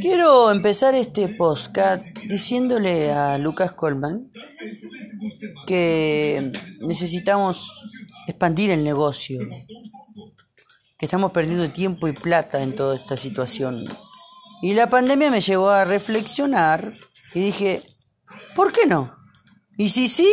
Quiero empezar este podcast diciéndole a Lucas Colman que necesitamos expandir el negocio, que estamos perdiendo tiempo y plata en toda esta situación. Y la pandemia me llevó a reflexionar y dije, ¿por qué no? Y si sí,